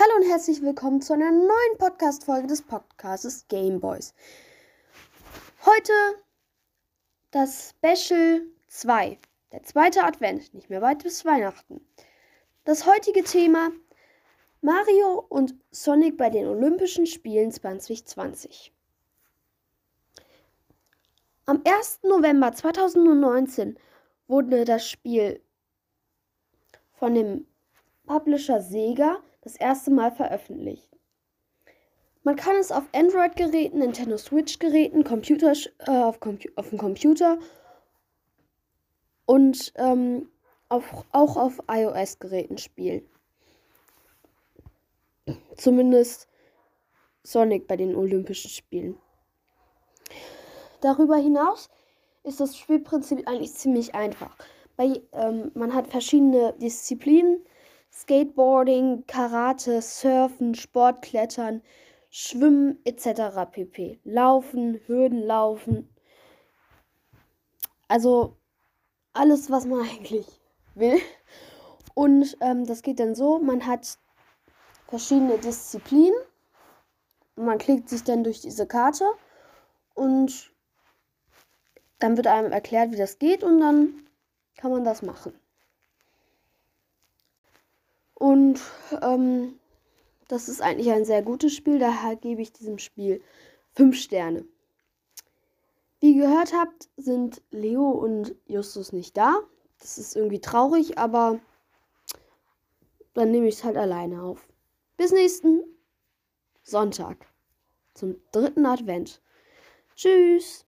Hallo und herzlich willkommen zu einer neuen Podcast-Folge des Podcasts Gameboys. Heute das Special 2, der zweite Advent, nicht mehr weit bis Weihnachten. Das heutige Thema Mario und Sonic bei den Olympischen Spielen 2020. Am 1. November 2019 wurde das Spiel von dem Publisher Sega das erste Mal veröffentlicht. Man kann es auf Android-Geräten, Nintendo Switch-Geräten, Computer, äh, auf, auf dem Computer und ähm, auf, auch auf iOS-Geräten spielen. Zumindest Sonic bei den Olympischen Spielen. Darüber hinaus ist das Spielprinzip eigentlich ziemlich einfach. Bei, ähm, man hat verschiedene Disziplinen, Skateboarding, Karate, Surfen, Sportklettern, Schwimmen etc. pp. Laufen, Hürdenlaufen. Also alles, was man eigentlich will. Und ähm, das geht dann so, man hat verschiedene Disziplinen. Man klickt sich dann durch diese Karte und dann wird einem erklärt, wie das geht und dann kann man das machen. Und ähm, das ist eigentlich ein sehr gutes Spiel, daher gebe ich diesem Spiel 5 Sterne. Wie ihr gehört habt, sind Leo und Justus nicht da. Das ist irgendwie traurig, aber dann nehme ich es halt alleine auf. Bis nächsten Sonntag zum dritten Advent. Tschüss.